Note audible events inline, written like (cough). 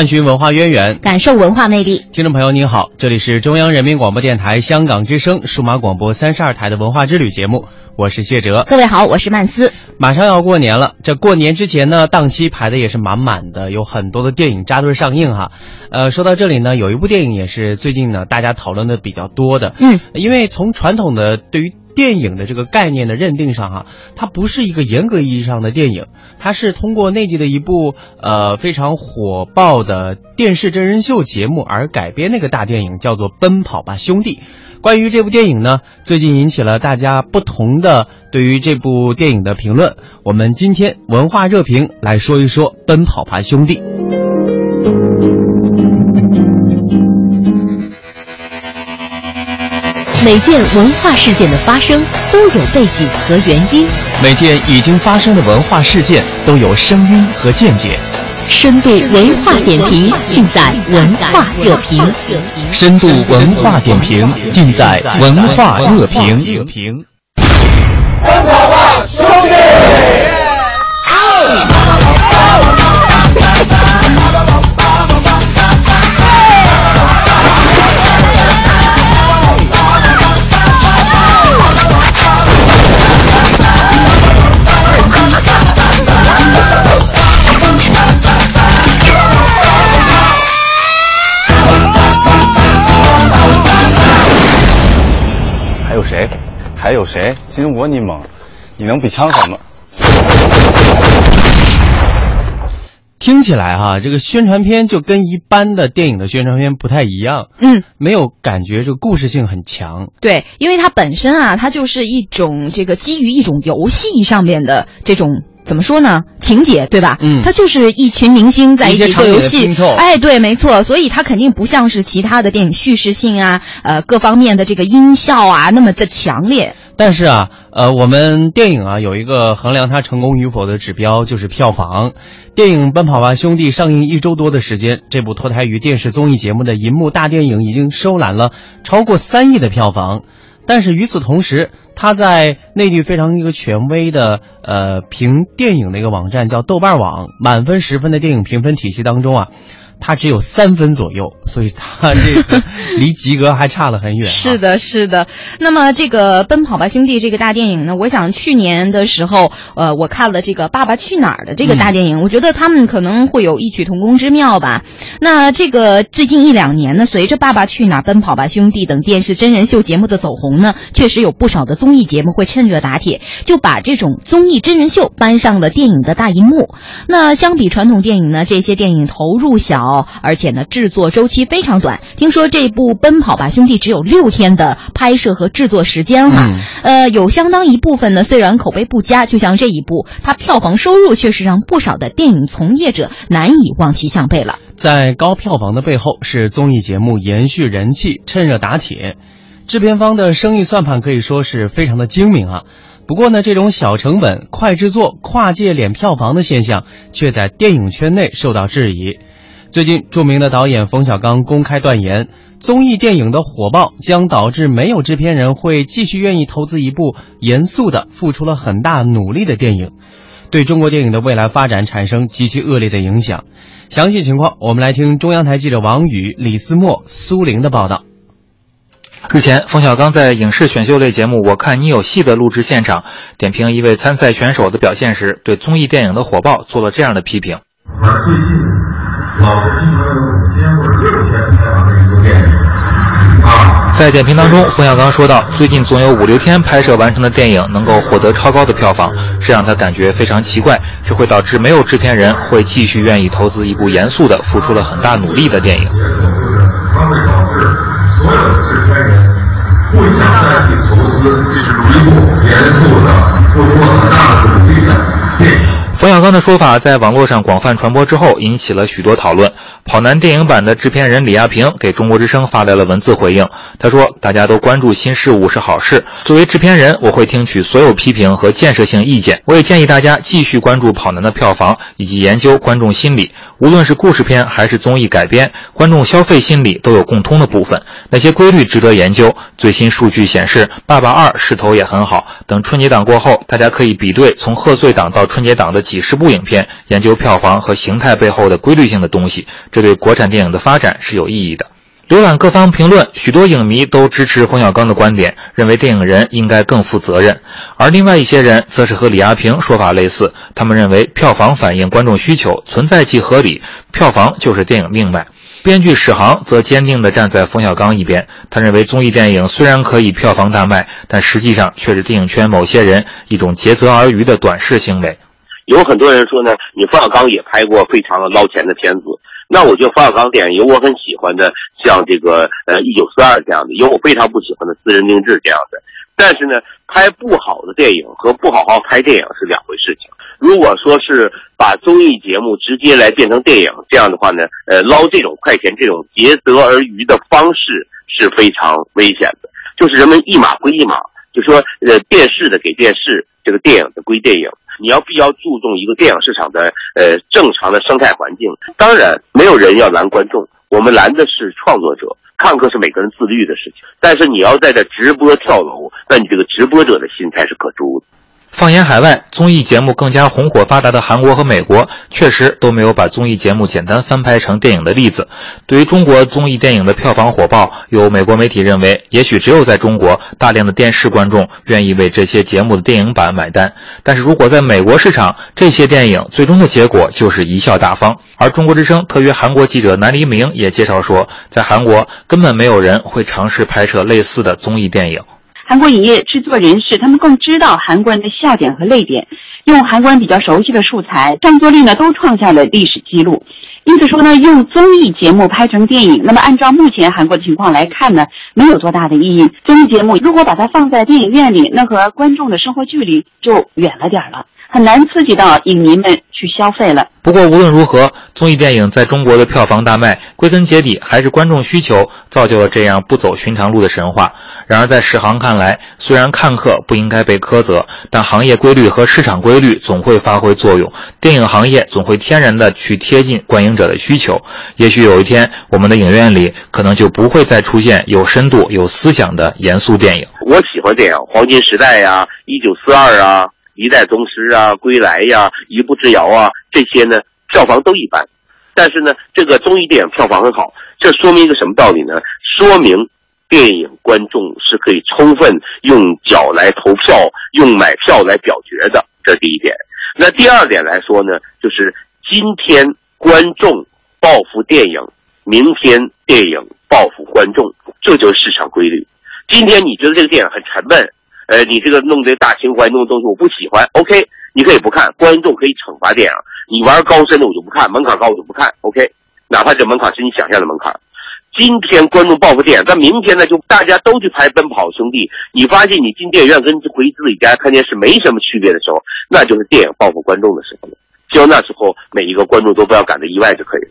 探寻文化渊源，感受文化魅力。听众朋友您好，这里是中央人民广播电台香港之声数码广播三十二台的文化之旅节目，我是谢哲。各位好，我是曼斯。马上要过年了，这过年之前呢，档期排的也是满满的，有很多的电影扎堆上映哈。呃，说到这里呢，有一部电影也是最近呢大家讨论的比较多的，嗯，因为从传统的对于电影的这个概念的认定上哈，它不是一个严格意义上的电影，它是通过内地的一部呃非常火爆的电视真人秀节目而改编那个大电影，叫做《奔跑吧兄弟》。关于这部电影呢，最近引起了大家不同的对于这部电影的评论。我们今天文化热评来说一说《奔跑吧兄弟》。每件文化事件的发生都有背景和原因，每件已经发生的文化事件都有声音和见解。深度文化点评尽在文化热评。深度文化点评尽在文化热评。奔跑吧，兄弟！谁？今天我你猛，你能比枪狠吗？听起来哈、这个宣传片就跟一般的电影的宣传片不太一样，嗯，没有感觉这个故事性很强。对，因为它本身啊，它就是一种这个基于一种游戏上面的这种。怎么说呢？情节对吧？嗯它就是一群明星在一起做游戏。哎，对，没错。所以它肯定不像是其他的电影叙事性啊，呃，各方面的这个音效啊那么的强烈。但是啊，呃，我们电影啊有一个衡量它成功与否的指标，就是票房。电影《奔跑吧兄弟》上映一周多的时间，这部脱胎于电视综艺节目的银幕大电影已经收揽了超过三亿的票房。但是与此同时，它在内地非常一个权威的呃评电影的一个网站叫豆瓣网满分十分的电影评分体系当中啊，它只有三分左右，所以他这个 (laughs) 离及格还差了很远、啊。是的，是的。那么这个《奔跑吧兄弟》这个大电影呢，我想去年的时候，呃，我看了这个《爸爸去哪儿》的这个大电影，我觉得他们可能会有异曲同工之妙吧。那这个最近一两年呢，随着《爸爸去哪儿》《奔跑吧兄弟》等电视真人秀节目的走红呢，确实有不少的综艺节目会趁热打铁，就把这种综艺真人秀搬上了电影的大荧幕。那相比传统电影呢，这些电影投入小，而且呢制作周期非常短。听说这部《奔跑吧兄弟》只有六天的拍摄和制作时间哈，嗯呃，有相当一部分呢虽然口碑不佳，就像这一部，它票房收入却是让不少的电影从业者难以望其项背了。在高票房的背后，是综艺节目延续人气、趁热打铁。制片方的生意算盘可以说是非常的精明啊。不过呢，这种小成本、快制作、跨界敛票房的现象，却在电影圈内受到质疑。最近，著名的导演冯小刚公开断言，综艺电影的火爆将导致没有制片人会继续愿意投资一部严肃的、付出了很大努力的电影，对中国电影的未来发展产生极其恶劣的影响。详细情况，我们来听中央台记者王宇、李思墨、苏玲的报道。日前，冯小刚在影视选秀类节目《我看你有戏》的录制现场，点评一位参赛选手的表现时，对综艺电影的火爆做了这样的批评。而最近老是一般五天或者六天才完成一部电影。在点评当中，冯小刚说到，最近总有五六天拍摄完成的电影能够获得超高的票房，这让他感觉非常奇怪，这会导致没有制片人会继续愿意投资一部严肃的、付出了很大努力的电影。所有制片人不想再去投资一部严肃的、说法在网络上广泛传播之后，引起了许多讨论。跑男电影版的制片人李亚平给中国之声发来了文字回应，他说：“大家都关注新事物是好事，作为制片人，我会听取所有批评和建设性意见，我也建议大家继续关注《跑男》的票房，以及研究观众心理。无论是故事片还是综艺改编，观众消费心理都有共通的部分，那些规律值得研究？最新数据显示，《爸爸二》势头也很好。等春节档过后，大家可以比对从贺岁档到春节档的几十部影片，研究票房和形态背后的规律性的东西，这对国产电影的发展是有意义的。浏览各方评论，许多影迷都支持冯小刚的观点，认为电影人应该更负责任；而另外一些人则是和李亚平说法类似，他们认为票房反映观众需求，存在即合理，票房就是电影命脉。编剧史航则坚定地站在冯小刚一边，他认为综艺电影虽然可以票房大卖，但实际上却是电影圈某些人一种竭泽而渔的短视行为。有很多人说呢，你冯小刚也拍过非常捞钱的片子。那我觉得冯小刚电影有我很喜欢的，像这个呃《一九四二》这样的，有我非常不喜欢的《私人定制》这样的。但是呢，拍不好的电影和不好好拍电影是两回事情。如果说是把综艺节目直接来变成电影，这样的话呢，呃，捞这种快钱、这种竭泽而渔的方式是非常危险的。就是人们一码归一码，就说呃电视的给电视，这个电影的归电影。你要必要注重一个电影市场的呃正常的生态环境。当然，没有人要拦观众，我们拦的是创作者，看客是每个人自律的事情。但是你要在这直播跳楼，那你这个直播者的心态是可诛的。放眼海外，综艺节目更加红火发达的韩国和美国，确实都没有把综艺节目简单翻拍成电影的例子。对于中国综艺电影的票房火爆，有美国媒体认为，也许只有在中国，大量的电视观众愿意为这些节目的电影版买单。但是如果在美国市场，这些电影最终的结果就是贻笑大方。而中国之声特约韩国记者南黎明也介绍说，在韩国根本没有人会尝试拍摄类似的综艺电影。韩国影业制作人士，他们更知道韩国人的笑点和泪点，用韩国人比较熟悉的素材，上座率呢都创下了历史记录。因此说呢，用综艺节目拍成电影，那么按照目前韩国的情况来看呢，没有多大的意义。综艺节目如果把它放在电影院里，那和观众的生活距离就远了点了。很难刺激到影迷们去消费了。不过无论如何，综艺电影在中国的票房大卖，归根结底还是观众需求造就了这样不走寻常路的神话。然而在史航看来，虽然看客不应该被苛责，但行业规律和市场规律总会发挥作用。电影行业总会天然的去贴近观影者的需求。也许有一天，我们的影院里可能就不会再出现有深度、有思想的严肃电影。我喜欢电影，《黄金时代》呀，《一九四二》啊。一代宗师啊，归来呀，一步之遥啊，这些呢票房都一般，但是呢，这个综艺电影票房很好，这说明一个什么道理呢？说明电影观众是可以充分用脚来投票，用买票来表决的，这是第一点。那第二点来说呢，就是今天观众报复电影，明天电影报复观众，这就是市场规律。今天你觉得这个电影很沉闷？呃，你这个弄这大情怀弄的东西我不喜欢，OK，你可以不看，观众可以惩罚电影。你玩高深的我就不看，门槛高我就不看，OK，哪怕这门槛是你想象的门槛。今天观众报复电影，但明天呢就大家都去拍《奔跑兄弟》，你发现你进电影院跟回自己家看电视没什么区别的时候，那就是电影报复观众的时候了。希望那时候每一个观众都不要感到意外就可以了。